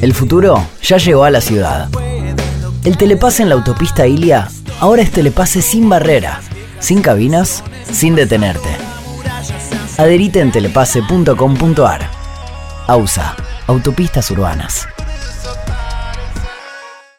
El futuro ya llegó a la ciudad. El telepase en la autopista Ilia ahora es telepase sin barrera, sin cabinas, sin detenerte. Adherite en telepase.com.ar. AUSA, Autopistas Urbanas.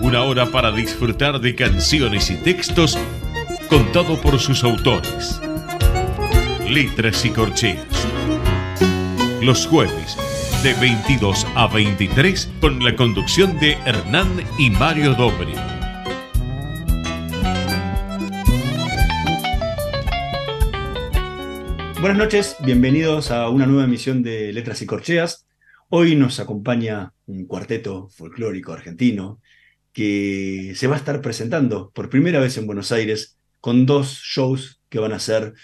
una hora para disfrutar de canciones y textos contado por sus autores. Letras y corcheas. Los jueves de 22 a 23 con la conducción de Hernán y Mario Dobri. Buenas noches, bienvenidos a una nueva emisión de Letras y Corcheas. Hoy nos acompaña un cuarteto folclórico argentino que se va a estar presentando por primera vez en Buenos Aires con dos shows que van a ser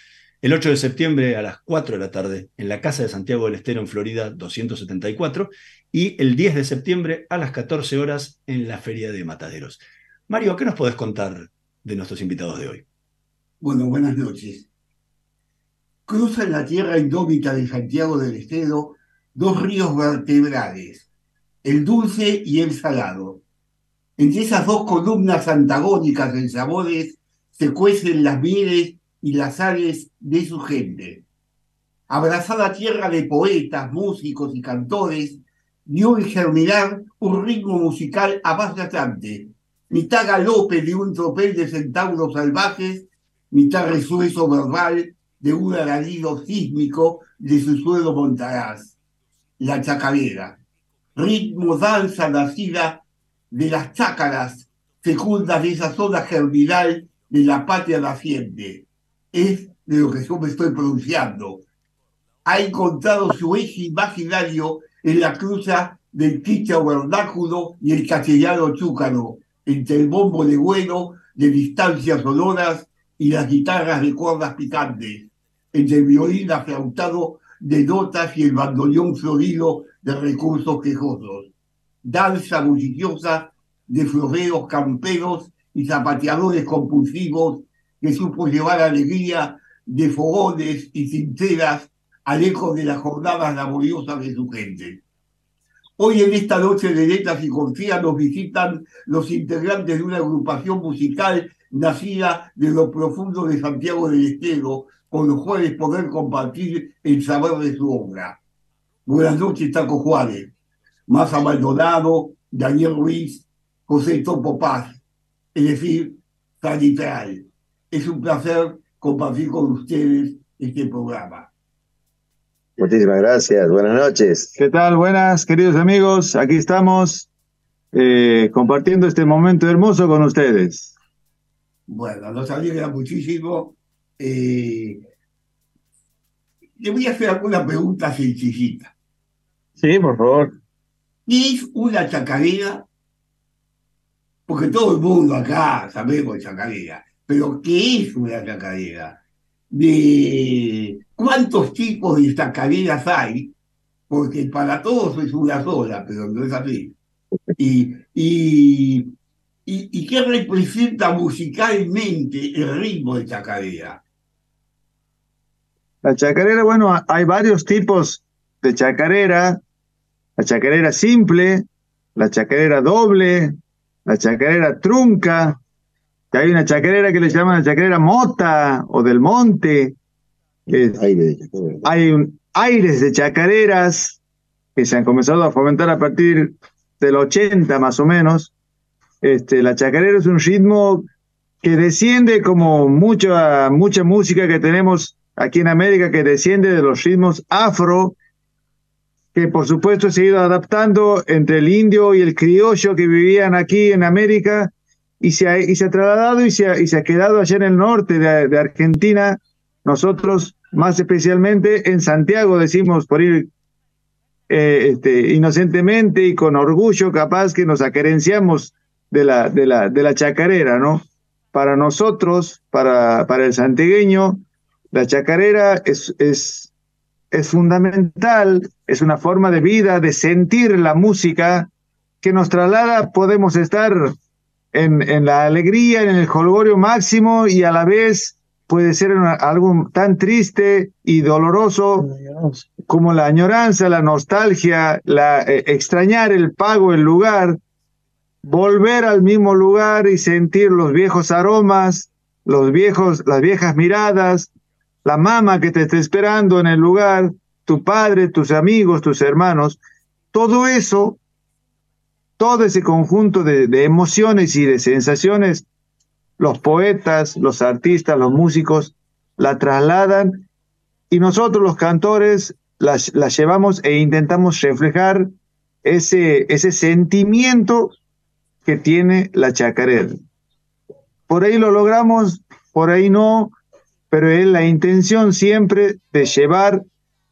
el 8 de septiembre a las 4 de la tarde en la Casa de Santiago del Estero en Florida 274 y el 10 de septiembre a las 14 horas en la Feria de Mataderos. Mario, ¿qué nos podés contar de nuestros invitados de hoy? Bueno, buenas noches. Cruzan la tierra indómita de Santiago del Estero dos ríos vertebrales, el dulce y el salado entre esas dos columnas antagónicas en sabores se cuecen las mieles y las sales de su gente. Abrazada tierra de poetas, músicos y cantores, dio en germinar un ritmo musical avasallante, mitad galope de un tropel de centauros salvajes, mitad resueso verbal de un alarido sísmico de su suelo montaraz, la chacarera, ritmo danza nacida de las chácaras fecundas de esa zona germinal de la patria naciente. Es de lo que yo me estoy pronunciando. Ha encontrado su eje imaginario en la cruza del quicha vernáculo y el castellano chúcaro, entre el bombo de bueno de distancias sonoras y las guitarras de cuerdas picantes, entre el violín aflautado de notas y el bandoneón florido de recursos quejosos danza bulliciosa de floreos camperos y zapateadores compulsivos que supo llevar alegría de fogones y cinteras al eco de las jornadas laboriosas de su gente. Hoy en esta noche de letras y cortías nos visitan los integrantes de una agrupación musical nacida de lo profundo de Santiago del Estero, con los cuales poder compartir el saber de su obra. Buenas noches, Taco Juárez. Massa Maldonado, Daniel Ruiz, José Topo Paz, es decir, Sanitral. Es un placer compartir con ustedes este programa. Muchísimas gracias, buenas noches. ¿Qué tal? Buenas, queridos amigos, aquí estamos eh, compartiendo este momento hermoso con ustedes. Bueno, nos alegra muchísimo. Eh, le voy a hacer alguna pregunta sencillita. Sí, por favor. ¿Qué es una chacarera? Porque todo el mundo acá sabemos chacarera, pero ¿qué es una chacarera? De cuántos tipos de chacareras hay, porque para todos es una sola, pero no es así. Y, y, y, qué representa musicalmente el ritmo de chacarera? La chacarera, bueno, hay varios tipos de chacarera la chacarera simple, la chacarera doble, la chacarera trunca, que hay una chacarera que le llaman la chacarera mota o del monte. hay un, aires de chacareras, que se han comenzado a fomentar a partir del 80 más o menos. Este, la chacarera es un ritmo que desciende como mucha, mucha música que tenemos aquí en América, que desciende de los ritmos afro, que por supuesto se ha ido adaptando entre el indio y el criollo que vivían aquí en América y se ha, y se ha trasladado y se ha, y se ha quedado allá en el norte de, Argentina. Nosotros, más especialmente en Santiago, decimos por ir eh, este, inocentemente y con orgullo, capaz que nos acerenciamos de la, de la, de la chacarera, ¿no? Para nosotros, para, para el santigueño, la chacarera es, es es fundamental, es una forma de vida, de sentir la música que nos traslada, podemos estar en, en la alegría, en el jolgorio máximo y a la vez puede ser algo tan triste y doloroso como la añoranza, la nostalgia, la, eh, extrañar el pago, el lugar, volver al mismo lugar y sentir los viejos aromas, los viejos, las viejas miradas, la mamá que te está esperando en el lugar, tu padre, tus amigos, tus hermanos, todo eso, todo ese conjunto de, emociones y de sensaciones, los poetas, los artistas, los músicos, la trasladan y nosotros los cantores las, llevamos e intentamos reflejar ese, ese sentimiento que tiene la chacarera. Por ahí lo logramos, por ahí no, pero es la intención siempre de llevar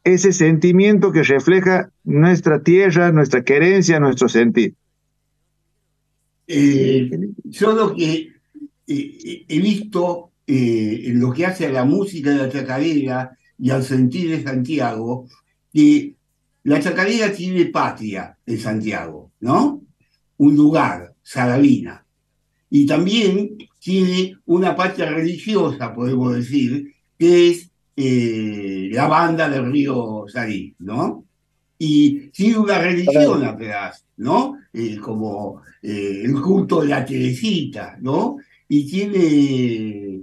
ese sentimiento que refleja nuestra tierra, nuestra querencia, nuestro sentir. Eh, yo lo que he visto eh, en lo que hace a la música de la chacarera y al sentir de Santiago, que la chacarera tiene patria en Santiago, ¿no? Un lugar, Salavina. Y también tiene una patria religiosa, podemos decir, que es eh, la banda del río Sarí, ¿no? Y tiene una religión atrás, ¿no? Eh, como eh, el culto de la Teresita, ¿no? Y tiene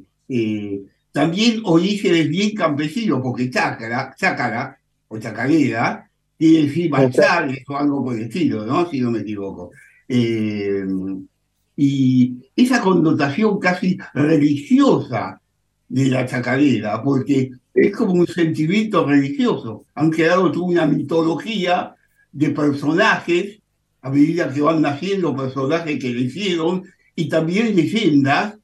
también orígenes bien campesinos, porque Chácara, Chácara o Chacarera, tiene marchar o algo por el estilo, ¿no? Si no me equivoco. Y esa connotación casi religiosa de la chacarera, porque es como un sentimiento religioso. Han quedado toda una mitología de personajes, a medida que van naciendo personajes que le hicieron, y también leyendas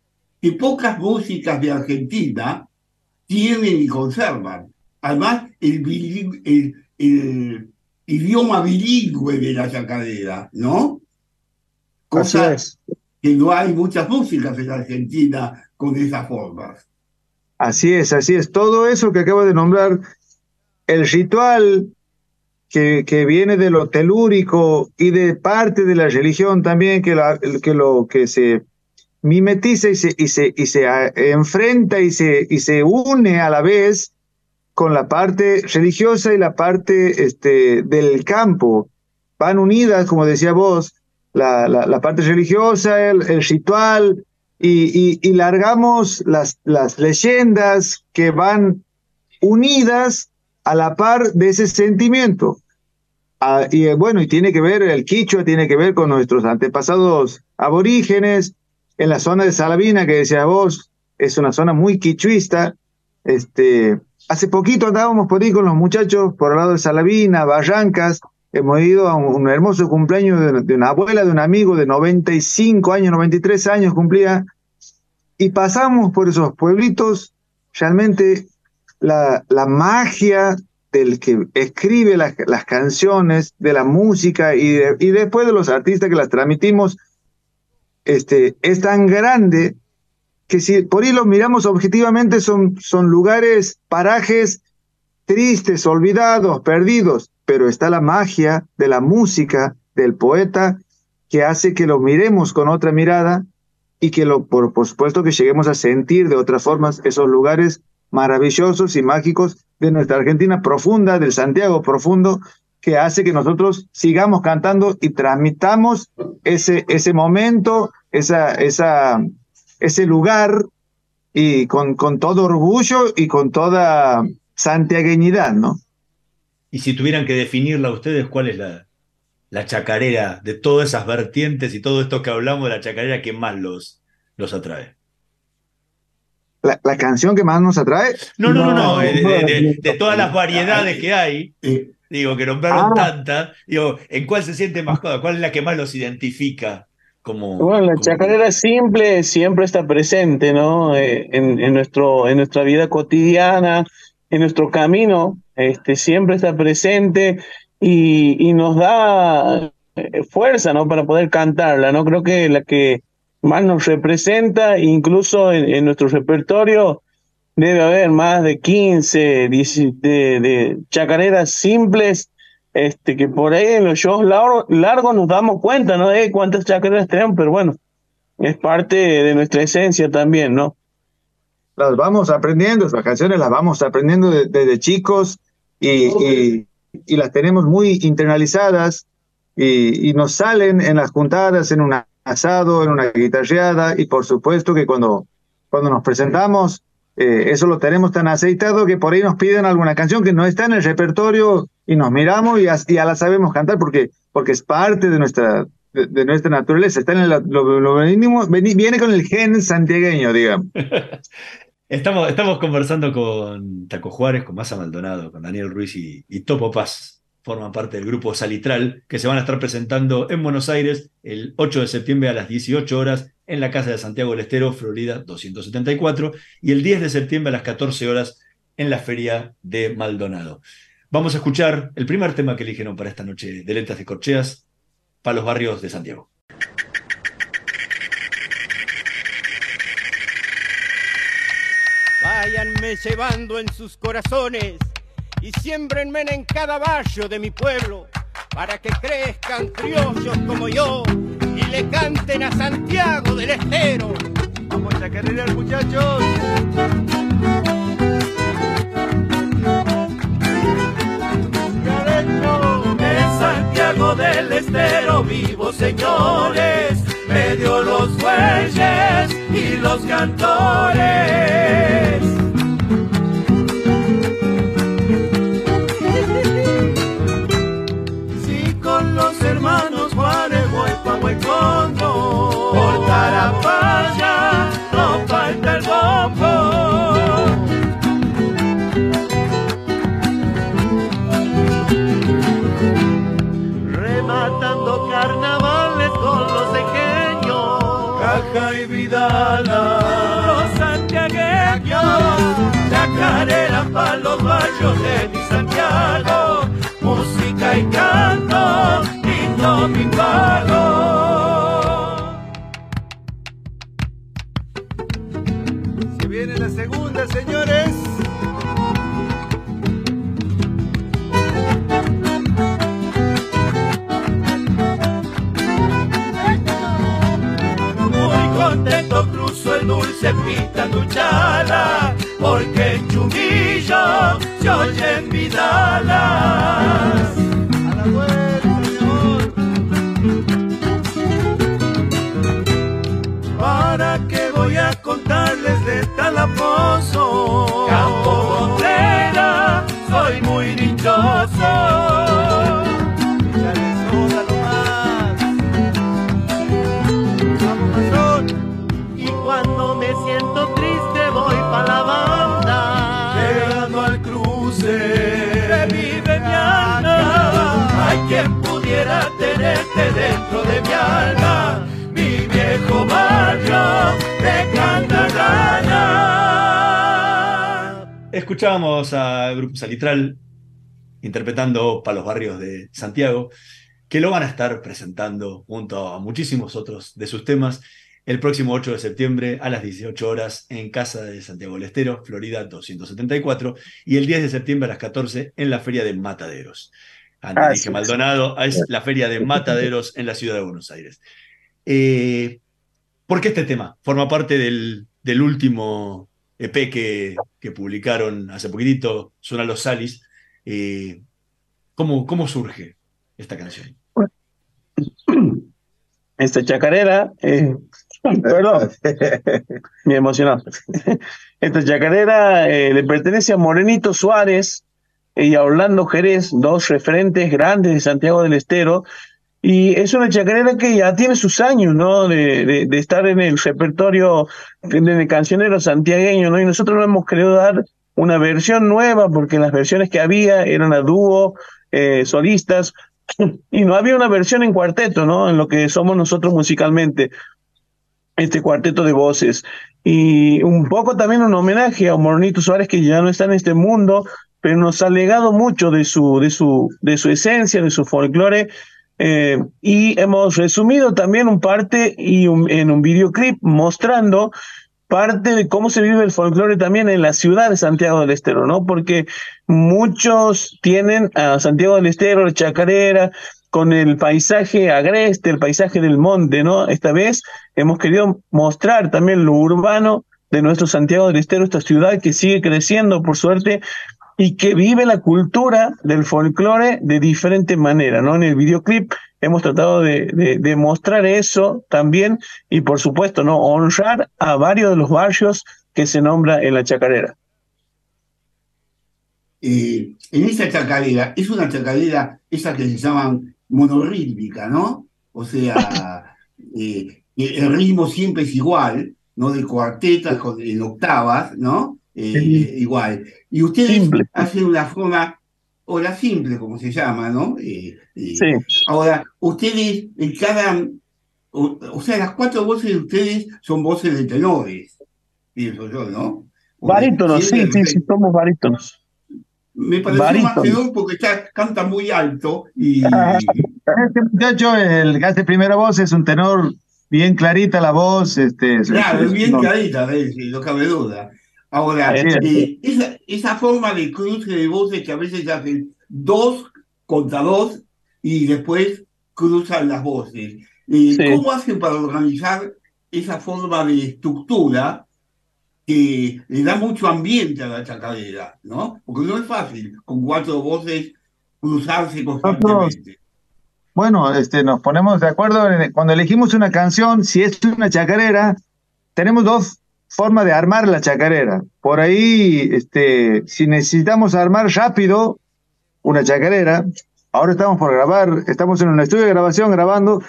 que pocas músicas de Argentina tienen y conservan. Además, el, el, idioma bilingüe de la chacarera, ¿no? Cosas que no hay muchas músicas en Argentina con esas formas. Así es, así es. Todo eso que acabo de nombrar, el ritual que, que viene de lo telúrico y de parte de la religión también, que, que lo que se mimetiza y se, y se, y se ah, enfrenta y se, y se une a la vez con la parte religiosa y la parte este, del campo. Van unidas, como decía vos, la, la, parte religiosa, el, ritual, y, y, largamos las, las leyendas que van unidas a la par de ese sentimiento. Ah, y eh, bueno, y tiene que ver, el quichua tiene que ver con nuestros antepasados aborígenes, en la zona de Salavina, que decía vos, es una zona muy quichuista. Este, hace poquito andábamos por ahí con los muchachos por el lado de Salavina, Barrancas, hemos ido a un, hermoso cumpleaños de, una abuela, de un amigo de 95 años, 93 años cumplía, y pasamos por esos pueblitos, realmente la, la magia del que escribe las, las canciones, de la música y, y después de los artistas que las transmitimos, este, es tan grande que si por ahí los miramos objetivamente son, son lugares, parajes tristes, olvidados, perdidos, pero está la magia de la música del poeta que hace que lo miremos con otra mirada y que lo, por, supuesto que lleguemos a sentir de otras formas esos lugares maravillosos y mágicos de nuestra Argentina profunda, del Santiago profundo, que hace que nosotros sigamos cantando y transmitamos ese, ese momento, esa, esa, ese lugar y con, con todo orgullo y con toda santiagueñidad, ¿no? Y si tuvieran que definirla ustedes, ¿cuál es la, la chacarera de todas esas vertientes y todo esto que hablamos de la chacarera que más los, los atrae? La, la, canción que más nos atrae. No, no, no, no, de, de, de, todas las variedades que hay, digo, que nombraron ah. tantas, digo, ¿en cuál se siente más cómoda? ¿Cuál es la que más los identifica? Como, bueno, la como... chacarera simple siempre está presente, ¿no? Eh, en, en, nuestro, en nuestra vida cotidiana, en nuestro camino, este, siempre está presente y, y nos da fuerza, ¿no? Para poder cantarla, ¿no? Creo que la que más nos representa, incluso en, en, nuestro repertorio debe haber más de 15, 10, de, de, chacareras simples, este, que por ahí en los shows largos, largos nos damos cuenta, ¿no? De cuántas chacareras tenemos, pero bueno, es parte de nuestra esencia también, ¿no? Las vamos aprendiendo, las canciones las vamos aprendiendo desde de, de chicos y, y, y, las tenemos muy internalizadas y, y nos salen en las juntadas, en una asado, en una guitarreada y por supuesto que cuando, cuando nos presentamos, eh, eso lo tenemos tan aceitado que por ahí nos piden alguna canción que no está en el repertorio y nos miramos y ya la sabemos cantar porque, porque es parte de nuestra, de, de nuestra naturaleza, está en el, lo, lo venimos, viene con el gen santiagueño, digamos. estamos, conversando con Taco Juárez, con Massa Maldonado, con Daniel Ruiz y, y Topo Paz forman parte del grupo Salitral, que se van a estar presentando en Buenos Aires el 8 de septiembre a las 18 horas en la Casa de Santiago del Estero, Florida 274, y el 10 de septiembre a las 14 horas en la Feria de Maldonado. Vamos a escuchar el primer tema que eligieron para esta noche de Letras de Corcheas, para los barrios de Santiago. Váyanme llevando en sus corazones y siembrenme en cada barrio de mi pueblo para que crezcan criollos como yo y le canten a Santiago del Estero. Vamos a carrerar muchachos. En Santiago del Estero vivo señores, medio los bueyes y los cantores. Vidala. Los santiagueños. Chacarera para los barrios de mi Santiago. Música y canto no mi pago. Se viene la segunda, señores. Mississippi. Escuchábamos al Grupo Salitral interpretando para los barrios de Santiago, que lo van a estar presentando junto a muchísimos otros de sus temas el próximo 8 de septiembre a las 18 horas en Casa de Santiago del Estero, Florida 274, y el 10 de septiembre a las 14 en la Feria de Mataderos. Antes ah, dije sí, Maldonado, sí. es la Feria de Mataderos en la ciudad de Buenos Aires. Eh, ¿Por qué este tema? Forma parte del, del último EP que, que, publicaron hace poquitito, Suena los Salis. Eh, ¿cómo, ¿Cómo surge esta canción? Esta chacarera, eh, perdón, me emocionó. Esta chacarera eh, le pertenece a Morenito Suárez, y a Orlando Jerez, dos referentes grandes de Santiago del Estero, y es una chacarera que ya tiene sus años, ¿no? De, de, estar en el repertorio de, cancioneros santiagueños, ¿no? Y nosotros no hemos querido dar una versión nueva, porque las versiones que había eran a dúo, eh, solistas, y no había una versión en cuarteto, ¿no? En lo que somos nosotros musicalmente, este cuarteto de voces. Y un poco también un homenaje a Mornito Suárez, que ya no está en este mundo, pero nos ha legado mucho de su, de su, de su esencia, de su folclore, eh, y hemos resumido también un parte y en un videoclip mostrando parte de cómo se vive el folclore también en la ciudad de Santiago del Estero, ¿no? Porque muchos tienen a Santiago del Estero, chacarera, con el paisaje agreste, el paisaje del monte, ¿no? Esta vez hemos querido mostrar también lo urbano de nuestro Santiago del Estero, esta ciudad que sigue creciendo, por suerte, y que vive la cultura del folclore de diferente manera, ¿no? En el videoclip hemos tratado de, de, mostrar eso también y por supuesto, ¿no? Honrar a varios de los barrios que se nombra en la chacarera. Eh, en esa chacarera, es una chacarera, esa que se llaman monorítmica, ¿no? O sea, eh, el ritmo siempre es igual, ¿no? De cuartetas, en octavas, ¿no? Eh, igual. Y ustedes hacen una forma, o la simple, como se llama, ¿no? Eh, eh, ahora, ustedes en cada, o, sea, las cuatro voces de ustedes son voces de tenores, pienso yo, ¿no? Barítonos, sí, sí, sí, somos barítonos. Me pareció más tenor porque está, canta muy alto y... Este muchacho, el que hace primera voz, es un tenor bien clarita la voz. Este, claro, es bien clarita, no cabe duda. Ahora, eh, esa, esa, forma de cruce de voces que a veces hacen dos contra dos y después cruzan las voces. Eh, ¿Cómo hacen para organizar esa forma de estructura que le da mucho ambiente a la chacarera, ¿no? Porque no es fácil con cuatro voces cruzarse constantemente. Bueno, este, nos ponemos de acuerdo cuando elegimos una canción, si es una chacarera, tenemos dos forma de armar la chacarera. Por ahí, este, si necesitamos armar rápido una chacarera, ahora estamos por grabar, estamos en un estudio de grabación grabando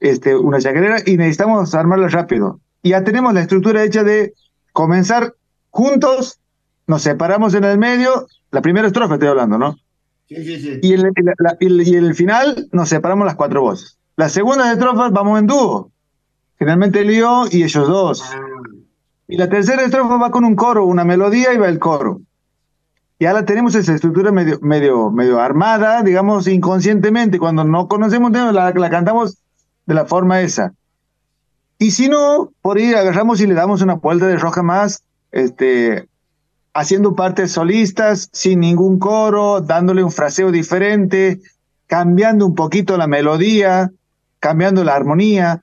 este, una chacarera y necesitamos armarla rápido. Ya tenemos la estructura hecha de comenzar juntos, nos separamos en el medio, la primera estrofa estoy hablando, ¿no? Sí, sí, sí. Y en el, y el final nos separamos las cuatro voces. Las segundas estrofas vamos en dúo. Generalmente el yo y ellos dos. Y la tercera estrofa va con un coro, una melodía y va el coro. Y ahora tenemos esa estructura medio, medio, medio armada, digamos, inconscientemente. Cuando no conocemos la, la cantamos de la forma esa. Y si no, por ahí agarramos y le damos una vuelta de roja más, este, haciendo partes solistas, sin ningún coro, dándole un fraseo diferente, cambiando un poquito la melodía, cambiando la armonía.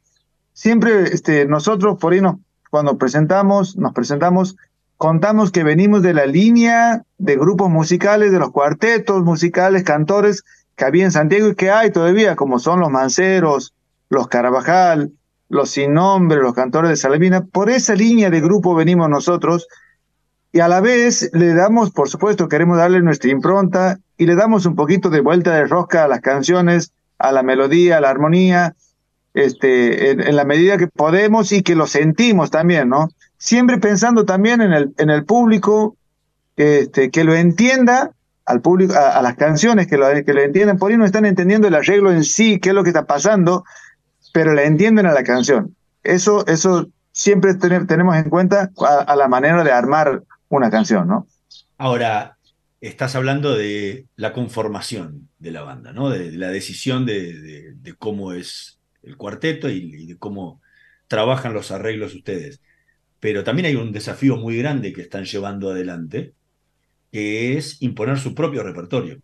Siempre este, nosotros por ahí nos cuando presentamos, nos presentamos, contamos que venimos de la línea de grupos musicales, de los cuartetos musicales, cantores que había en Santiago y que hay todavía, como son los Manceros, los Carabajal, los Sin Nombre, los cantores de Salamina. Por esa línea de grupo venimos nosotros y a la vez le damos, por supuesto, queremos darle nuestra impronta y le damos un poquito de vuelta de rosca a las canciones, a la melodía, a la armonía, este, en, la medida que podemos y que lo sentimos también, ¿no? Siempre pensando también en el, en el público, este, que lo entienda al público, a, las canciones, que lo, que lo entiendan. Por ahí no están entendiendo el arreglo en sí, qué es lo que está pasando, pero la entienden a la canción. Eso, eso siempre tenemos en cuenta a, la manera de armar una canción, ¿no? Ahora, estás hablando de la conformación de la banda, ¿no? De, la decisión de, de, cómo es el cuarteto y, de cómo trabajan los arreglos ustedes. Pero también hay un desafío muy grande que están llevando adelante, que es imponer su propio repertorio.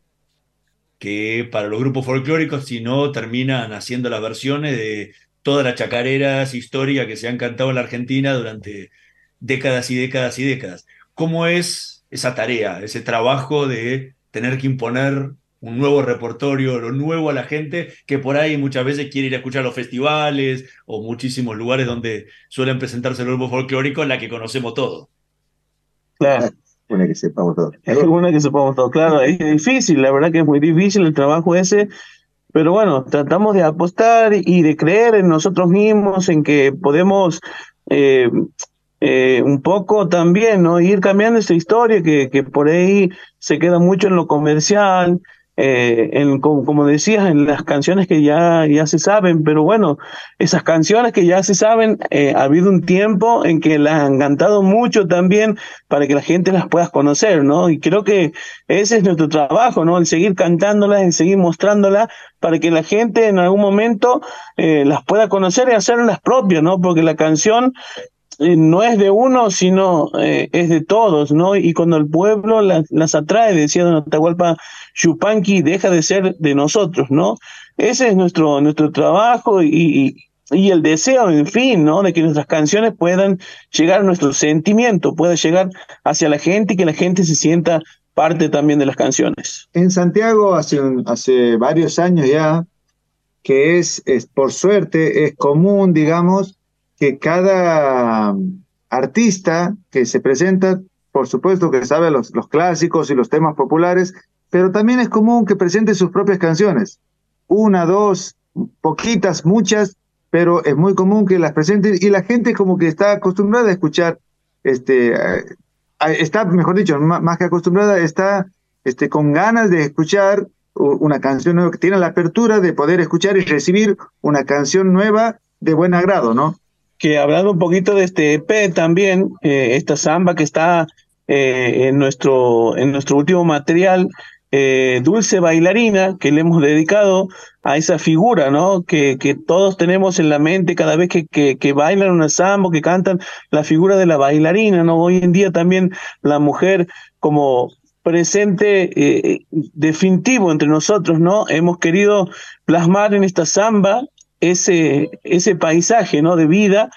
Que para los grupos folclóricos, si no, terminan haciendo las versiones de todas las chacareras históricas que se han cantado en la Argentina durante décadas y décadas y décadas. ¿Cómo es esa tarea, ese trabajo de tener que imponer un nuevo repertorio, lo nuevo a la gente que por ahí muchas veces quiere ir a escuchar los festivales o muchísimos lugares donde suelen presentarse el grupo folclórico en la que conocemos todo. Claro. Una que sepamos todo. Es una que sepamos todo, claro, es difícil, la verdad que es muy difícil el trabajo ese, pero bueno, tratamos de apostar y de creer en nosotros mismos, en que podemos eh, eh, un poco también, ¿no? Ir cambiando esa historia que, que por ahí se queda mucho en lo comercial, eh, en, como, como, decías, en las canciones que ya, ya se saben, pero bueno, esas canciones que ya se saben, eh, ha habido un tiempo en que las han cantado mucho también para que la gente las pueda conocer, ¿no? Y creo que ese es nuestro trabajo, ¿no? El seguir cantándolas, el seguir mostrándolas para que la gente en algún momento eh, las pueda conocer y hacerlas propias, ¿no? Porque la canción eh, no es de uno, sino eh, es de todos, ¿no? Y cuando el pueblo las, las atrae, decía Don Atahualpa Chupanqui, deja de ser de nosotros, ¿no? Ese es nuestro, nuestro trabajo y, y, el deseo, en fin, ¿no? De que nuestras canciones puedan llegar a nuestro sentimiento, pueda llegar hacia la gente y que la gente se sienta parte también de las canciones. En Santiago hace, hace varios años ya, que es, es por suerte, es común, digamos, que cada artista que se presenta, por supuesto que sabe los, los clásicos y los temas populares, pero también es común que presente sus propias canciones. Una, dos, poquitas, muchas, pero es muy común que las presente y la gente como que está acostumbrada a escuchar, este, está, mejor dicho, más que acostumbrada, está este, con ganas de escuchar una canción nueva, que tiene la apertura de poder escuchar y recibir una canción nueva de buen agrado, ¿no? Que hablando un poquito de este EP también, eh, esta samba que está eh, en, nuestro, en nuestro último material, eh, Dulce Bailarina, que le hemos dedicado a esa figura, ¿no? Que, que todos tenemos en la mente cada vez que, que, que bailan una samba, que cantan la figura de la bailarina, ¿no? Hoy en día también la mujer como presente definitivo entre nosotros, ¿no? Hemos querido plasmar en esta samba ese, ese paisaje ¿no? de vida.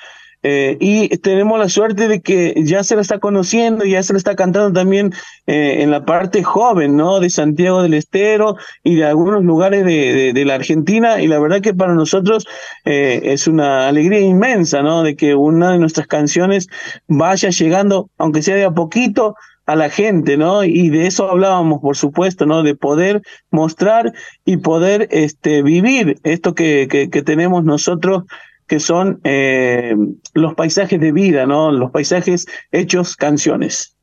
Eh, y tenemos la suerte de que ya se la está conociendo, ya se la está cantando también eh, en la parte joven, ¿no? De Santiago del Estero y de algunos lugares de, de, la Argentina. Y la verdad que para nosotros eh, es una alegría inmensa, ¿no? De que una de nuestras canciones vaya llegando, aunque sea de a poquito, a la gente, ¿no? Y de eso hablábamos, por supuesto, ¿no? De poder mostrar y poder este, vivir esto que, que, tenemos nosotros, que son eh, los paisajes de vida, ¿no? Los paisajes hechos canciones.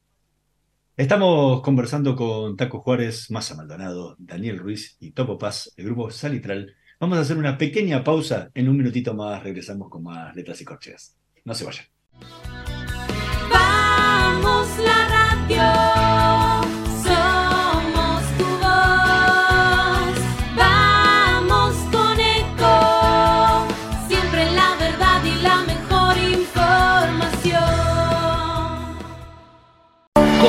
Estamos conversando con Taco Juárez, Massa Maldonado, Daniel Ruiz y Topo Paz, el grupo Salitral. Vamos a hacer una pequeña pausa. En un minutito más regresamos con más letras y corcheas. No se vayan.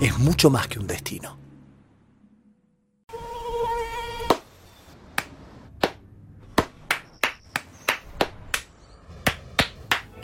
es mucho más que un destino.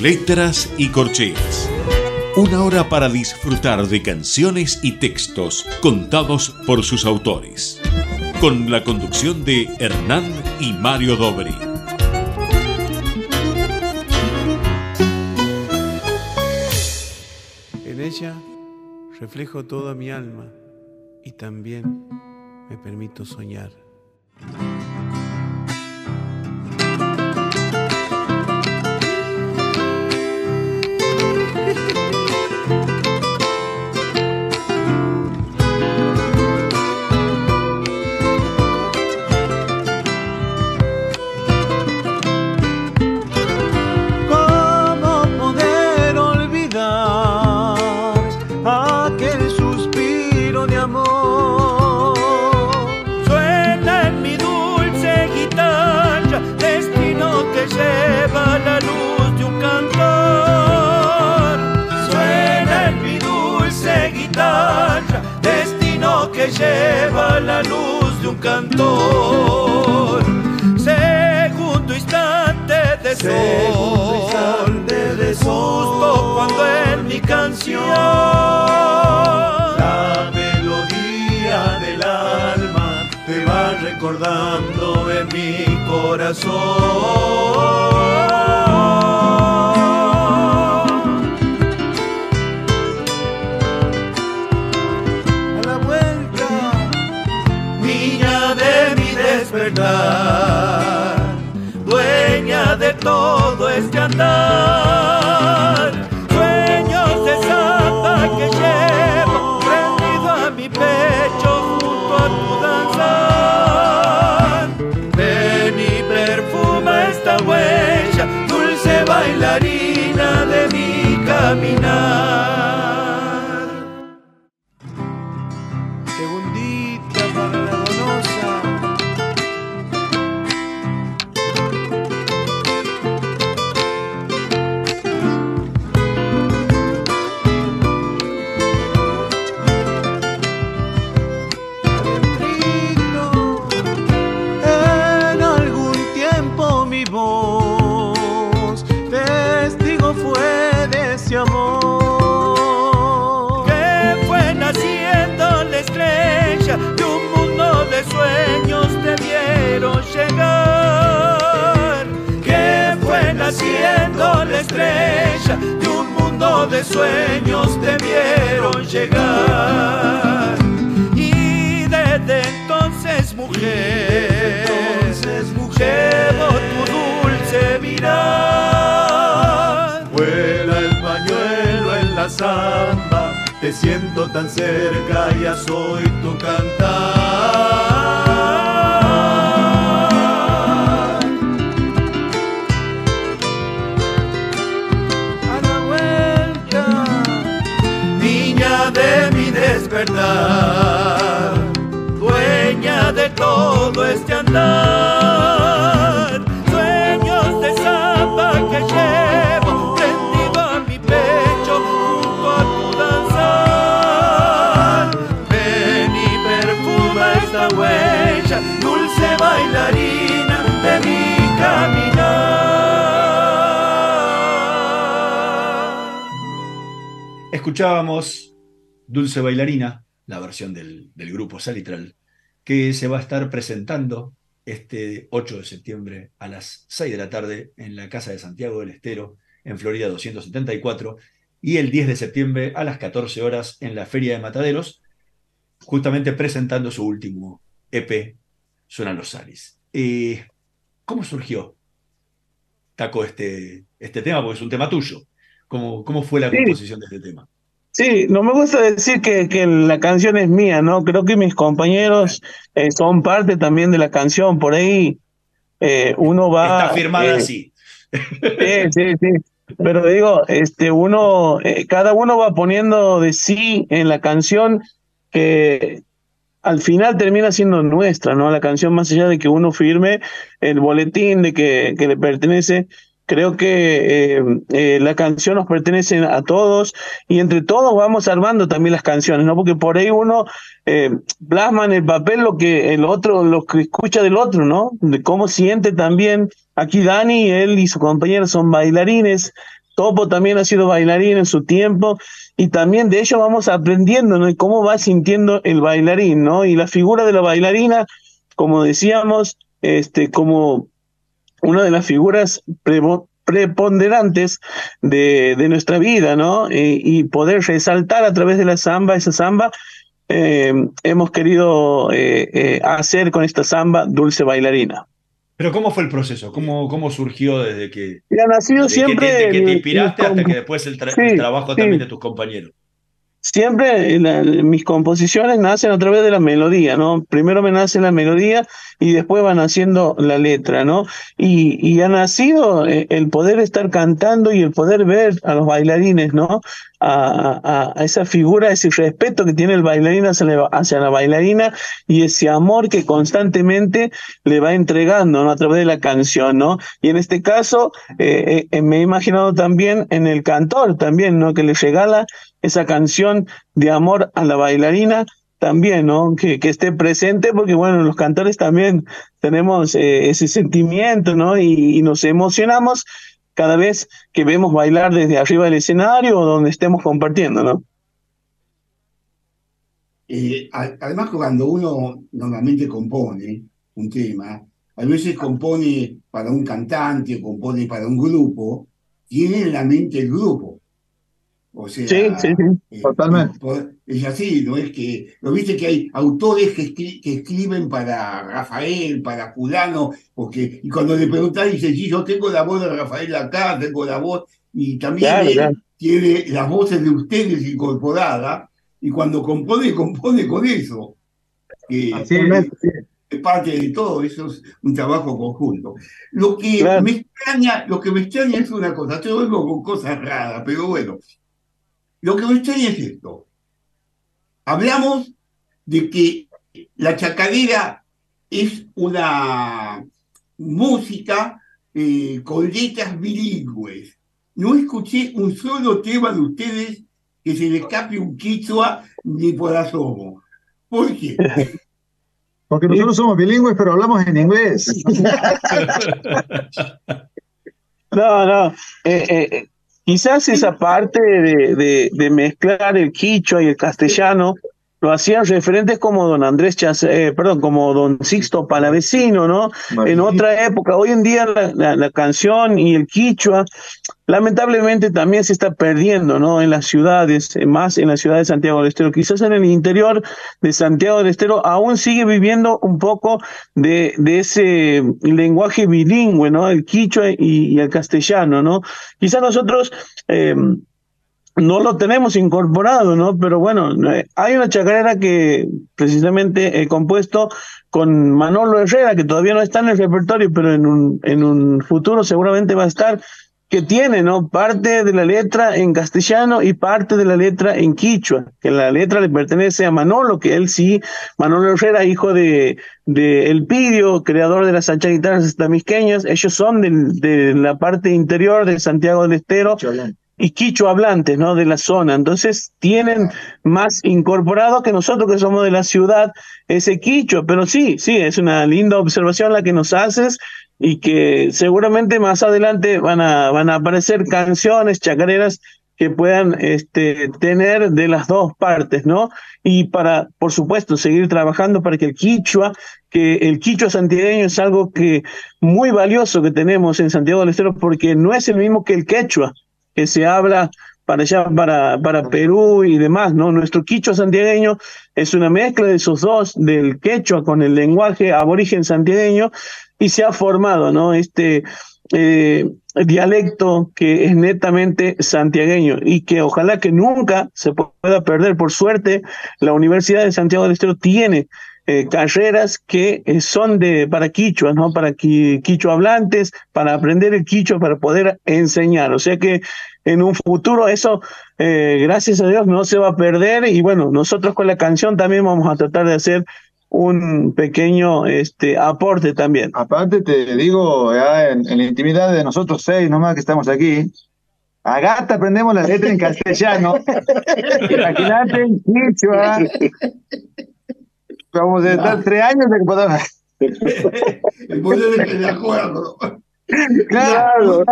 Letras y corcheas Una hora para disfrutar de canciones y textos contados por sus autores. Con la conducción de Hernán y Mario Dobri. En ella reflejo toda mi alma y también me permito soñar. La luz de un cantor. Segundo instante de sol, de justo cuando en mi canción la melodía del alma te va recordando en mi corazón. Dueña de todo este andar. Mundo de sueños te vieron llegar y desde entonces mujer, llevo tu dulce mirar. Vuela el pañuelo en la samba, te siento tan cerca, ya soy tu cantar. De mi despertar, dueña de todo este andar. Sueños de samba que llevo prendido a mi pecho junto a tu danzar. Ven y perfuma esta huella, dulce bailarina de mi caminar. Escuchábamos Dulce Bailarina, la versión del, del grupo Salitral, que se va a estar presentando este 8 de septiembre a las 6 de la tarde en la Casa de Santiago del Estero, en Florida 274, y el 10 de septiembre a las 14 horas en la Feria de Mataderos, justamente presentando su último EP, Suenan los Salis. Eh, ¿Cómo surgió, Taco, este, este tema? Porque es un tema tuyo. ¿Cómo, cómo fue la Sí. composición de este tema? Sí, no me gusta decir que, que la canción es mía, ¿no? Creo que mis compañeros eh, son parte también de la canción. Por ahí eh, uno va. Está firmada eh, así. Sí, sí, sí. Pero digo, este, uno, eh, cada uno va poniendo de sí en la canción que al final termina siendo nuestra, ¿no? La canción, más allá de que uno firme el boletín de que, que le pertenece, creo que eh, eh, la canción nos pertenece a todos y entre todos vamos armando también las canciones, ¿no? Porque por ahí uno eh, plasma en el papel lo que el otro, lo que escucha del otro, ¿no? De cómo siente también. Aquí Dani, él y su compañero son bailarines, Topo también ha sido bailarín en su tiempo y también de ello vamos aprendiendo ¿no? cómo va sintiendo el bailarín, ¿no? Y la figura de la bailarina, como decíamos, este, como una de las figuras preponderantes de, de, nuestra vida, ¿no? Eh, y poder resaltar a través de la samba, esa samba, eh, hemos querido eh, hacer con esta samba Dulce Bailarina. Pero ¿cómo fue el proceso? ¿Cómo, cómo surgió desde que, ha nacido siempre que te, que te inspiraste hasta que después el, el trabajo también de tus compañeros? Siempre mis composiciones nacen a través de la melodía, ¿no? Primero me nace la melodía y después van haciendo la letra, ¿no? Y, y ha nacido eh, el poder estar cantando y el poder ver a los bailarines, ¿no? A, a, esa figura, ese respeto que tiene el bailarín hacia la, hacia la, bailarina y ese amor que constantemente le va entregando ¿no? a través de la canción, ¿no? Y en este caso eh, eh, me he imaginado también en el cantor también, ¿no? Que le regala esa canción de amor a la bailarina también, ¿no? Que, que esté presente, porque bueno, los cantores también tenemos eh, ese sentimiento, ¿no? Y, nos emocionamos cada vez que vemos bailar desde arriba del escenario o donde estemos compartiendo, ¿no? Eh, además, cuando uno normalmente compone un tema, a veces compone para un cantante o compone para un grupo, tiene en la mente el grupo. O sea, sí, sí, sí, eh, totalmente. Es así, ¿no? Es que, ¿lo viste que hay autores que, que escriben para Rafael, para Fulano? Porque, y cuando le preguntan, dice, sí, yo tengo la voz de Rafael acá, tengo la voz, y también él tiene las voces de ustedes incorporadas, y cuando compone, compone con eso. Que es parte de todo, eso es un trabajo conjunto. Lo que me extraña, lo que me extraña es una cosa, te vengo con cosas raras, pero bueno, lo que me extraña es esto. Hablamos de que la chacarera es una música eh, con letras bilingües. No escuché un solo tema de ustedes que se le escape un quichua ni por asomo. ¿Por qué? Porque nosotros somos bilingües, pero hablamos en inglés. No, no. Eh, eh, Quizás esa parte de, de, mezclar el quichua y el castellano lo hacían referentes como don Andrés Chas, eh, perdón, como don Sixto Palavecino, ¿no? En otra época. Hoy en día la, la, canción y el quichua, lamentablemente también se está perdiendo, ¿no? En las ciudades, eh, más en la ciudad de Santiago del Estero. Quizás en el interior de Santiago del Estero aún sigue viviendo un poco de, de ese lenguaje bilingüe, ¿no? El quichua y, el castellano, ¿no? Quizás nosotros... Eh, no lo tenemos incorporado, ¿no? Pero bueno, eh, hay una chacarera que precisamente he compuesto con Manolo Herrera, que todavía no está en el repertorio, pero en un, en un futuro seguramente va a estar, que tiene, ¿no? Parte de la letra en castellano y parte de la letra en quichua, que la letra le pertenece a Manolo, que él sí, Manolo Herrera, hijo de, de El Pidio, creador de las Sancha Guitarras Estamisqueñas, ellos son de la parte interior de Santiago del Estero y quicho hablantes, ¿no? De la zona. Entonces tienen más incorporado que nosotros que somos de la ciudad ese quicho. Pero sí, sí, es una linda observación la que nos haces y que seguramente más adelante van a, van a aparecer canciones, chacareras que puedan este, tener de las dos partes, ¿no? Y para, por supuesto, seguir trabajando para que el quichua, que el quichua santiagueño es algo que muy valioso que tenemos en Santiago del Estero porque no es el mismo que el quechua que se habla para allá, para, para Perú y demás, ¿no? Nuestro quichua santiagueño es una mezcla de esos dos, del quechua con el lenguaje aborigen santiagueño, y se ha formado, ¿no? Este eh, dialecto que es netamente santiagueño y que ojalá que nunca se pueda perder. Por suerte, la Universidad de Santiago del Estero tiene eh, carreras que eh, son de para quichua, ¿no? Para quichua hablantes, para aprender el quichua, para poder enseñar. O sea que en un futuro eso, eh, gracias a Dios, no se va a perder. Y bueno, nosotros con la canción también vamos a tratar de hacer un pequeño este aporte también. Aparte te digo, ya en, la intimidad de nosotros seis nomás que estamos aquí, a gata aprendemos la letra en castellano. Imagínate en quichua. Vamos a estar tres años de que podamos. De acuerdo. Claro,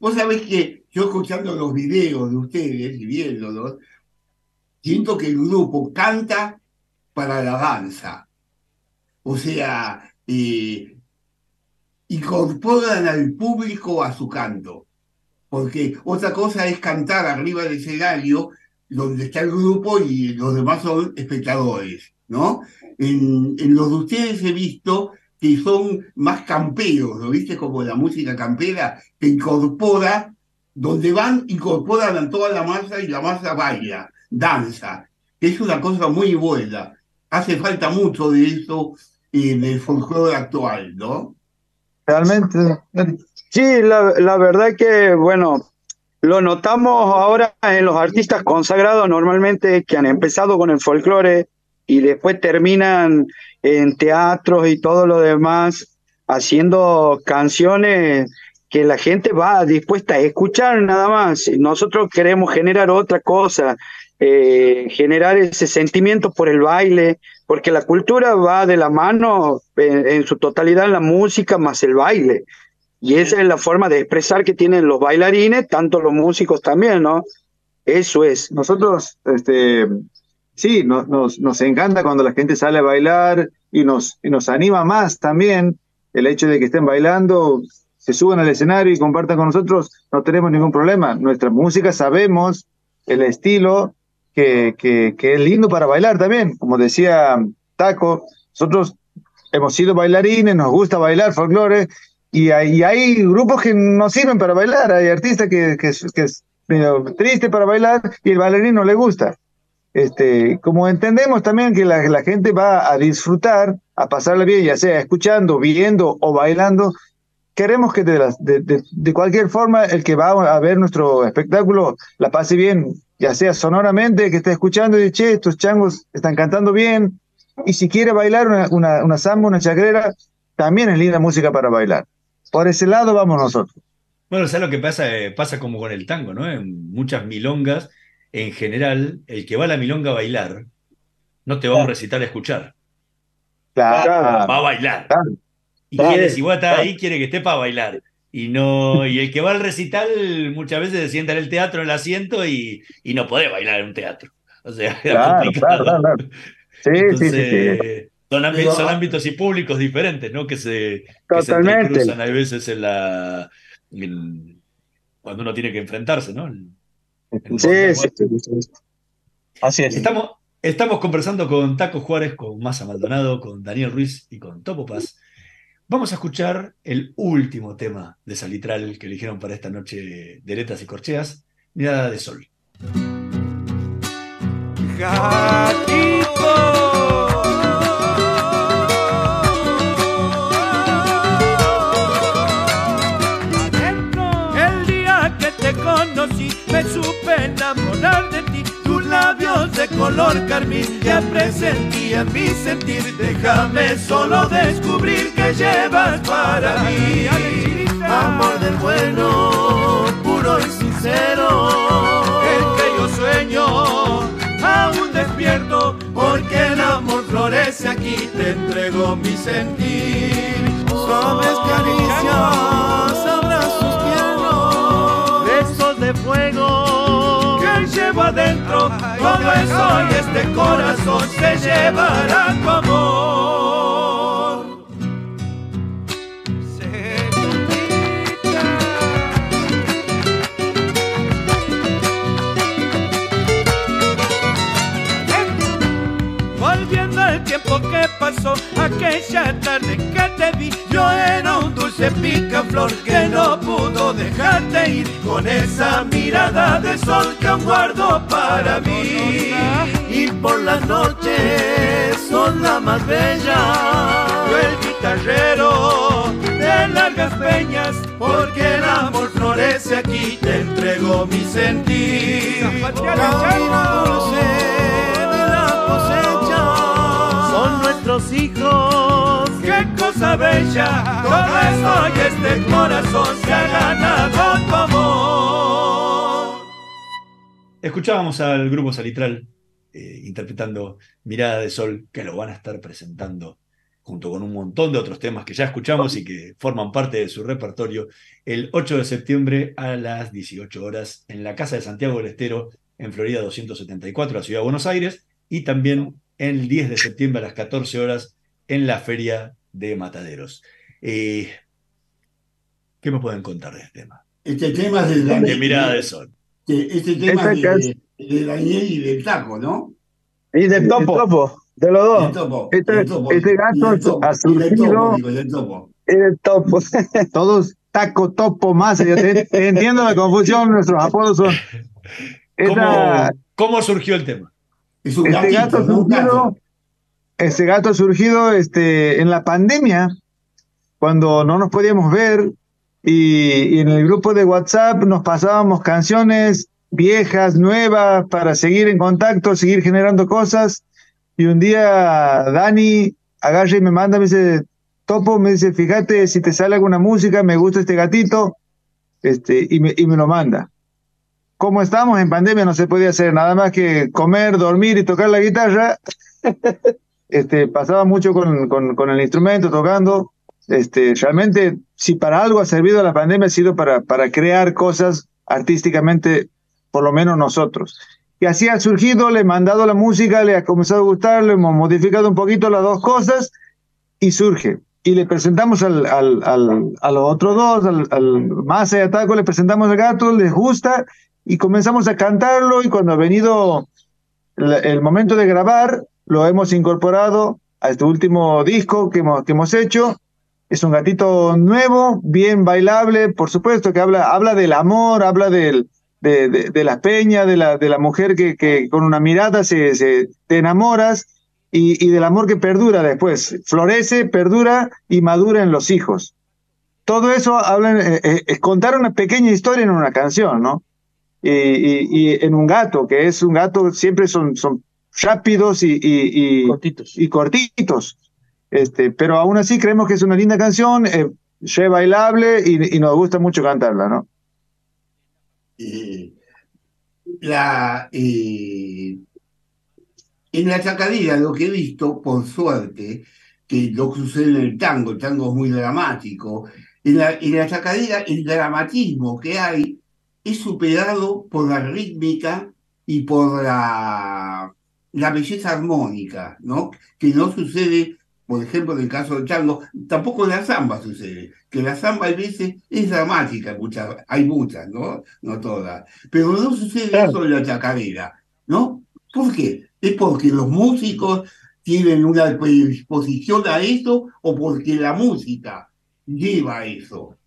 Vos sabés que yo escuchando los videos de ustedes y viéndolos, siento que el grupo canta para la danza. O sea, eh, incorporan al público a su canto. Porque otra cosa es cantar arriba del escenario donde está el grupo y los demás son espectadores, ¿no? En, en los de ustedes he visto que son más camperos, ¿lo viste? Como la música campera, que incorpora, donde van, incorporan a toda la masa y la masa baila, danza, es una cosa muy buena. Hace falta mucho de eso en el folclore actual, ¿no? Realmente. Sí, la, la verdad que, bueno, lo notamos ahora en los artistas consagrados normalmente que han empezado con el folclore y después terminan en teatros y todo lo demás haciendo canciones que la gente va dispuesta a escuchar nada más. Nosotros queremos generar otra cosa, eh, generar ese sentimiento por el baile, porque la cultura va de la mano en, en, su totalidad la música más el baile. Y esa es la forma de expresar que tienen los bailarines, tanto los músicos también, ¿no? Eso es. Nosotros, este, sí, nos, nos encanta cuando la gente sale a bailar y nos, y nos anima más también el hecho de que estén bailando, se suban al escenario y compartan con nosotros, no tenemos ningún problema. Nuestra música sabemos el estilo que, que, que es lindo para bailar también. Como decía Taco, nosotros hemos sido bailarines, nos gusta bailar folclore y hay, y hay grupos que no sirven para bailar, hay artistas que, que, que es medio triste para bailar y el bailarín no le gusta. Este, como entendemos también que la, la, gente va a disfrutar, a pasarla bien, ya sea escuchando, viendo o bailando, queremos que de, las, de, de, de, cualquier forma el que va a ver nuestro espectáculo la pase bien, ya sea sonoramente, que esté escuchando y dice, che, estos changos están cantando bien, y si quiere bailar una, una, una samba, una chagrera, también es linda música para bailar. Por ese lado vamos nosotros. Bueno, ¿sabes lo que pasa? Eh, pasa como con el tango, ¿no? En muchas milongas en general, el que va a la milonga a bailar, no te va a un recital a escuchar. Claro. Va a bailar. Claro. Y claro. quiere, si vos estás ahí, quiere que esté para bailar. Y no, y el que va al recital muchas veces se sienta en el teatro en el asiento y, y no puede bailar en un teatro. O sea, claro, complicado. Claro, sí, Entonces, sí, sí, sí. Son, ámbitos, son ámbitos y públicos diferentes, ¿no? Que se, que se cruzan hay veces en la. En, cuando uno tiene que enfrentarse, ¿no? Sí, sí, sí, Así es. Estamos, estamos conversando con Taco Juárez, con Massa Maldonado, con Daniel Ruiz y con Topo Paz. Vamos a escuchar el último tema de Salitral que eligieron para esta noche de letras y corcheas, Mirada de Sol. Gatito. Me supe enamorar de ti. Tus labios de color carmín ya presentía mi sentir. Déjame solo descubrir que llevas para mí. Amor del bueno puro y sincero. El que yo sueño aún despierto porque el amor florece aquí. Te entrego mi sentir. Abrazos tiernos besos de fuego que llevo adentro. Todo eso y este corazón se llevará tu amor tiempo que pasó aquella tarde que te vi. Yo era un dulce picaflor que no pudo dejarte ir con esa mirada de sol que aún guardo para mí. Y por las noches son la más bella. Yo el guitarrero de largas peñas porque el amor florece aquí te entrego mi sentir. Camino dulce nuestros hijos. Qué cosa bella todo eso y este corazón se ha ganado tu amor. Escuchábamos al grupo Salitral eh, interpretando Mirada de Sol, que lo van a estar presentando junto con un montón de otros temas que ya escuchamos y que forman parte de su repertorio, el 8 de septiembre a las 18 horas en la Casa de Santiago del Estero, en Florida 274, la Ciudad de Buenos Aires, y también el 10 de septiembre a las 14 horas en la Feria de Mataderos. Eh, ¿Qué me pueden contar de este tema? Este tema es de, de Mirada de Sol. Este tema es de, de Daniel y del Taco, ¿no? Y del Topo. De los dos. Topo, este, topo, este gato topo, ha surgido. El topo. El topo. Todos taco, topo, más. Yo te, te entiendo la confusión, nuestros apodos son. ¿Cómo, ¿Cómo, surgió el tema? Es un este gatito, gato surgido, gato. este gato surgido este, en la pandemia, cuando no nos podíamos ver, y, y en el grupo de WhatsApp nos pasábamos canciones viejas, nuevas, para seguir en contacto, seguir generando cosas. Y un día Dani agarra y me manda, me dice, Topo, me dice, fíjate si te sale alguna música, me gusta este gatito, este, y me, y me lo manda. Como estábamos en pandemia, no se podía hacer nada más que comer, dormir y tocar la guitarra. este, pasaba mucho con, con, con el instrumento, tocando. Este, realmente, si para algo ha servido la pandemia, ha sido para, para crear cosas artísticamente, por lo menos nosotros. Y así ha surgido, le he mandado la música, le ha comenzado a gustar, le hemos modificado un poquito las dos cosas y surge. Y le presentamos al, al, al, a los otros dos, al, al Masa y a Taco, le presentamos al gato, les gusta y comenzamos a cantarlo y cuando ha venido el, el momento de grabar, lo hemos incorporado a este último disco que hemos, que hemos hecho. Es un gatito nuevo, bien bailable, por supuesto que habla, habla del amor, habla del, de, de, de la peña, de la, de la mujer que, que con una mirada se, se te enamoras y, y, del amor que perdura después, florece, perdura y madura en los hijos. Todo eso habla, eh, eh, es contar una pequeña historia en una canción, ¿no? Y, y, y, en un gato, que es un gato, siempre son, son rápidos y, y, cortitos. y cortitos. Este, pero aún así creemos que es una linda canción, eh, re bailable y, y nos gusta mucho cantarla, ¿no? Eh, la, eh, en la chacadera lo que he visto, por suerte, que lo que sucede en el tango, el tango es muy dramático, en la, en la chacadera el dramatismo que hay es superado por la rítmica y por la, la belleza armónica, ¿no? Que no sucede, por ejemplo, en el caso del tango, tampoco en la samba sucede, que la samba a veces es dramática, muchas, hay muchas, ¿no? No todas, pero no sucede claro. eso en la chacarera, ¿no? ¿Por qué? ¿Es porque los músicos tienen una predisposición a eso o porque la música lleva a eso?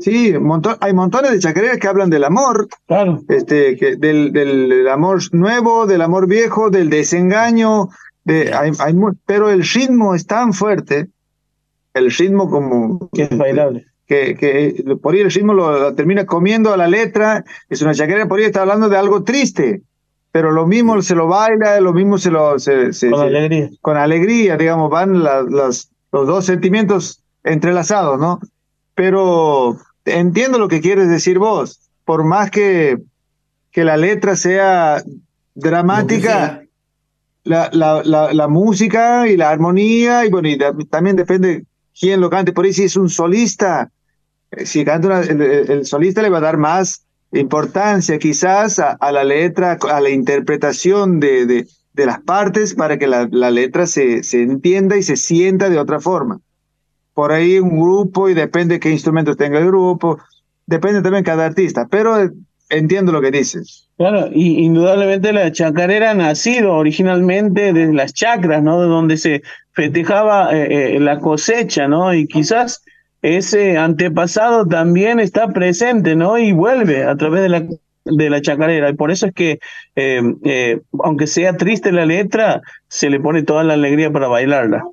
Sí, montón, hay montones de chacareras que hablan del amor, claro. este, que, del, del, del, amor nuevo, del amor viejo, del desengaño, de, hay, hay, pero el ritmo es tan fuerte, el ritmo como... Que es bailable. Que, que por ahí el ritmo lo, lo, termina comiendo a la letra, es una chacarera, por ahí está hablando de algo triste, pero lo mismo se lo baila, lo mismo se lo... Se, se, con se, alegría. Con alegría, digamos, van la, las, los dos sentimientos entrelazados, ¿no? Pero entiendo lo que quieres decir vos. Por más que, que la letra sea dramática, la, la, la, la, música y la armonía, y bueno, y también depende quién lo cante. Por ahí si es un solista, eh, si canta una, el, el, solista le va a dar más importancia quizás a, a la letra, a la interpretación de, de, de las partes para que la, la letra se, se entienda y se sienta de otra forma por ahí un grupo y depende qué instrumentos tenga el grupo, depende también cada artista, pero entiendo lo que dices. Claro, y indudablemente la chacarera ha nacido originalmente de las chacras, ¿no? De donde se festejaba eh, eh, la cosecha, ¿no? Y quizás ese antepasado también está presente, ¿no? Y vuelve a través de la de la chacarera y por eso es que eh, eh, aunque sea triste la letra se le pone toda la alegría para bailarla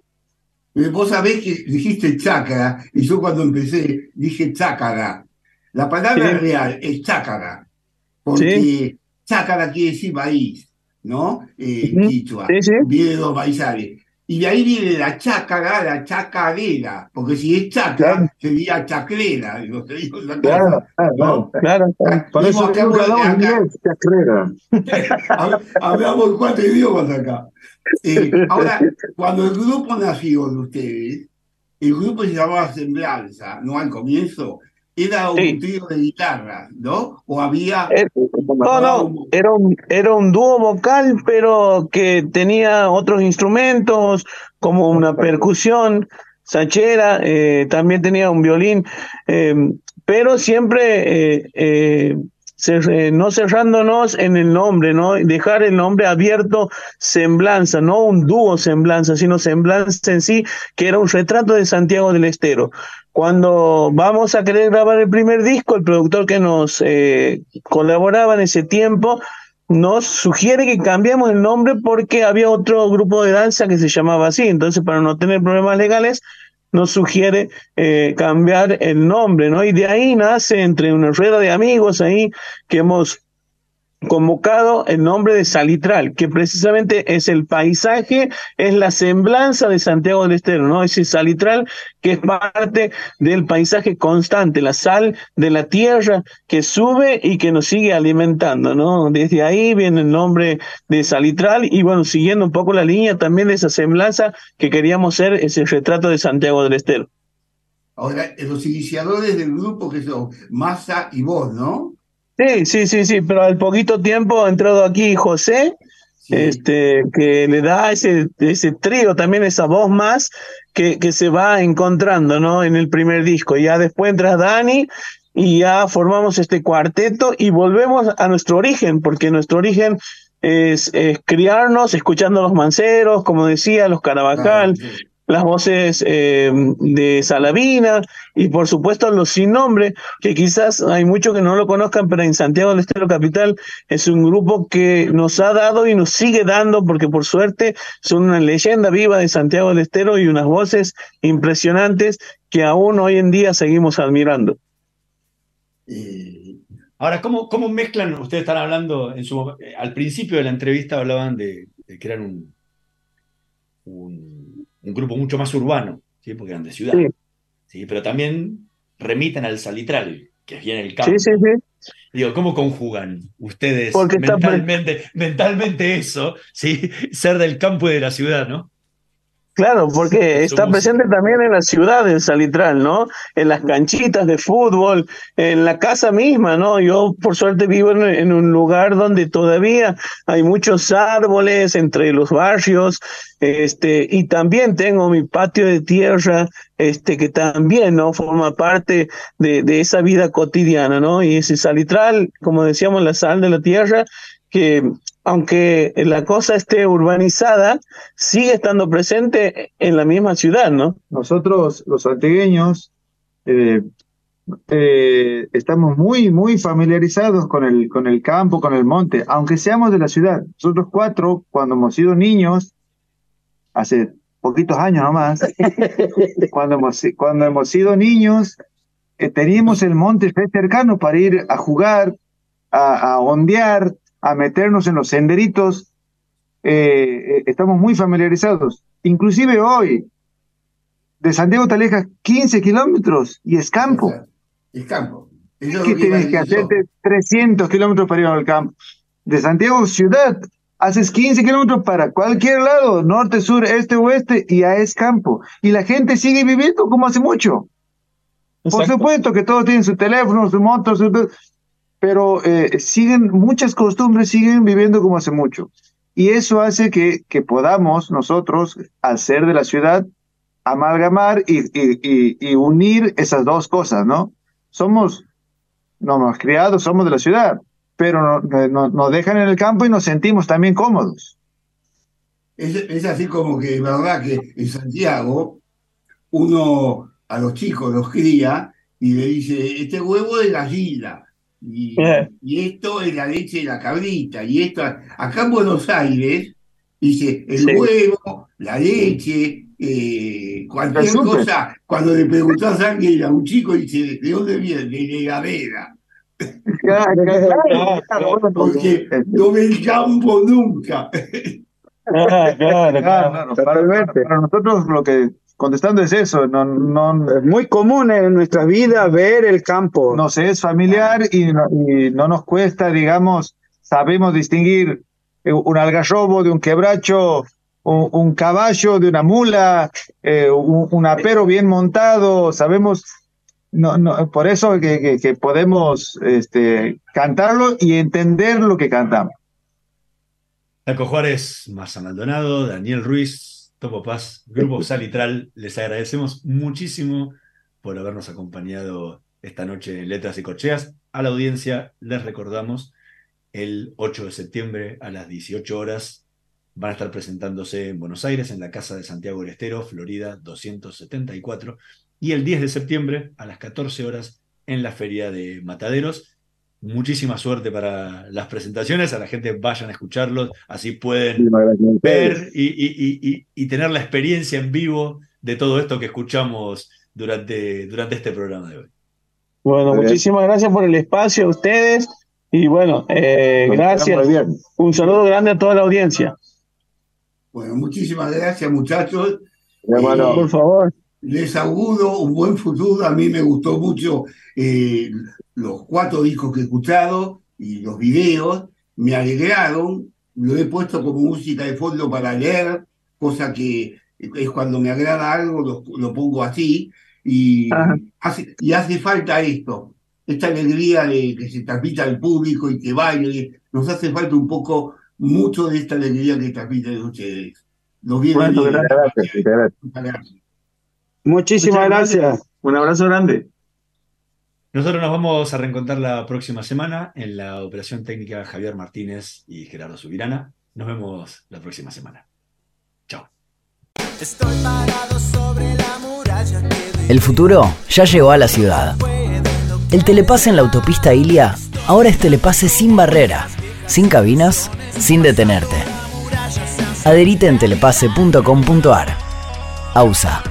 Vos sabés que dijiste chácara, y yo cuando empecé dije chácara. La palabra sí. real es chácara, porque sí. chácara quiere decir maíz, ¿no? Eh, uh -huh. Quichua, sí, maizales. Y de ahí viene la chácara, la chacarera, porque si es chaca, sería chacrera. Digo, Claro, claro, claro. Por eso nunca por- hablamos acá- inglés, chacrera. Hab- Hablamos cuatro idiomas acá. Eh, ahora, cuando el grupo nació de ustedes, el grupo se llamaba Semblanza, ¿no? Al comienzo, era un Sí. trío de guitarras, ¿no? O había. Eh, No, no, era un, era un dúo vocal, pero que tenía otros instrumentos, como una percusión, sachera, eh, también tenía un violín, eh, pero siempre eh, no cerrándonos en el nombre, ¿no? Dejar el nombre abierto, semblanza, no un dúo semblanza, sino semblanza en sí, que era un retrato de Santiago del Estero. Cuando vamos a querer grabar el primer disco, el productor que nos eh, colaboraba en ese tiempo nos sugiere que cambiemos el nombre porque había otro grupo de danza que se llamaba así. Entonces, para no tener problemas legales, nos sugiere eh, cambiar el nombre, ¿no? Y de ahí nace entre una rueda de amigos ahí que hemos convocado el nombre de Salitral, que precisamente es el paisaje, es la semblanza de Santiago del Estero, ¿no? Ese salitral que es parte del paisaje constante, la sal de la tierra que sube y que nos sigue alimentando, ¿no? Desde ahí viene el nombre de Salitral y bueno, siguiendo un poco la línea también de esa semblanza que queríamos ser ese retrato de Santiago del Estero. Ahora, los iniciadores del grupo que son Massa y vos, ¿no? Sí, sí, sí, sí, pero al poquito tiempo ha entrado aquí José, este, que le da ese, ese trío, también esa voz más que, que se va encontrando, ¿no? En el primer disco. Ya después entra Dani y ya formamos este cuarteto y volvemos a nuestro origen, porque nuestro origen es, es criarnos escuchando los manceros, como decía, los Carabajal, las voces eh, de Salavina y por supuesto los sin nombre, que quizás hay muchos que no lo conozcan, pero en Santiago del Estero Capital es un grupo que nos ha dado y nos sigue dando, porque por suerte son una leyenda viva de Santiago del Estero y unas voces impresionantes que aún hoy en día seguimos admirando. Eh, ahora, ¿cómo, ¿cómo mezclan? Ustedes están hablando, en su, eh, al principio de la entrevista hablaban de, de que eran un, un, un grupo mucho más urbano, ¿sí? porque eran de ciudad. Sí. ¿sí? Pero también remiten al salitral, que es bien el campo. Sí, sí, sí. Digo, ¿cómo conjugan ustedes está mentalmente, mentalmente eso, ¿sí? ser del campo y de la ciudad, ¿no? Claro, porque está presente también en la ciudad del Salitral, ¿no? En las canchitas de fútbol, en la casa misma, ¿no? Yo por suerte vivo en, en un lugar donde todavía hay muchos árboles entre los barrios, este, y también tengo mi patio de tierra, este, que también, ¿no? Forma parte de, de esa vida cotidiana, ¿no? Y ese Salitral, como decíamos, la sal de la tierra, que aunque la cosa esté urbanizada, sigue estando presente en la misma ciudad, ¿no? Nosotros, los antigueños, eh, eh, estamos muy, muy familiarizados con el, con el campo, con el monte, aunque seamos de la ciudad. Nosotros cuatro, cuando hemos sido niños, hace poquitos años nomás, cuando hemos, cuando hemos sido niños, eh, teníamos el monte cercano para ir a jugar, a, a ondear, a meternos en los senderitos. Eh, eh, estamos muy familiarizados. Inclusive hoy, de Santiago te alejas 15 kilómetros y es campo. Es campo. Es que tienes que hacerte 300 kilómetros para ir al campo. De Santiago ciudad, haces 15 kilómetros para cualquier lado, norte, sur, este, oeste, y ya es campo. Y la gente sigue viviendo como hace mucho. Por supuesto que todos tienen su teléfono, su moto, su- pero eh, siguen, muchas costumbres siguen viviendo como hace mucho. Y eso hace que, podamos nosotros, al ser de la ciudad, amalgamar y, unir esas dos cosas, ¿no? Somos, no hemos criado, somos de la ciudad, pero no- no- nos dejan en el campo y nos sentimos también cómodos. Es, es así como que, verdad, que en Santiago uno a los chicos los cría y le dice, este huevo de gallina, y, Eh. y esto es la leche de la cabrita, y esto, acá en Buenos Aires, dice, el Sí. huevo, la leche, eh, cualquier Resulta. cosa, cuando le preguntás a alguien, a un chico, dice, ¿de dónde viene? De Legadera. Claro, claro, claro, Porque no ve el campo nunca. Ah, claro, claro, Para, nosotros lo que contestando es eso, no, no, es muy común en nuestra vida ver el campo. No sé, es familiar y no, nos cuesta, digamos, sabemos distinguir un algarrobo de un quebracho, un, caballo de una mula, eh, un, apero bien montado, sabemos, no, no, por eso que, que podemos este, cantarlo y entender lo que cantamos. Taco Juárez, Marza Maldonado, Daniel Ruiz, Topo Paz, Grupo Salitral, les agradecemos muchísimo por habernos acompañado esta noche en Letras y Corcheas. A la audiencia les recordamos el 8 de septiembre a las 18 horas van a estar presentándose en Buenos Aires, en la Casa de Santiago del Estero, Florida 274, y el 10 de septiembre a las 14 horas en la Feria de Mataderos muchísima suerte para las presentaciones, a la gente vayan a escucharlos, así pueden ver y, tener la experiencia en vivo de todo esto que escuchamos durante, durante este programa de hoy. Bueno, muchísimas gracias por el espacio a ustedes y bueno, eh, gracias. Un saludo grande a toda la audiencia. Bueno, muchísimas gracias muchachos. por favor. Les auguro un buen futuro. A mí me gustó mucho eh, los cuatro discos que he escuchado y los videos. Me alegraron. Lo he puesto como música de fondo para leer, cosa que es cuando me agrada algo, lo, pongo así. Y hace, y hace falta esto, esta alegría de que se transmita al público y que baile. Nos hace falta un poco, mucho de esta alegría que transmiten ustedes. Los bueno, gracias, gracias. Muchísimas gracias. Un abrazo grande. Nosotros nos vamos a reencontrar la próxima semana en la operación técnica Javier Martínez y Gerardo Subirana. Nos vemos la próxima semana. Chao. El futuro ya llegó a la ciudad. El telepase en la autopista Ilia ahora es telepase sin barrera, sin cabinas, sin detenerte. Adherite en telepase.com.ar. AUSA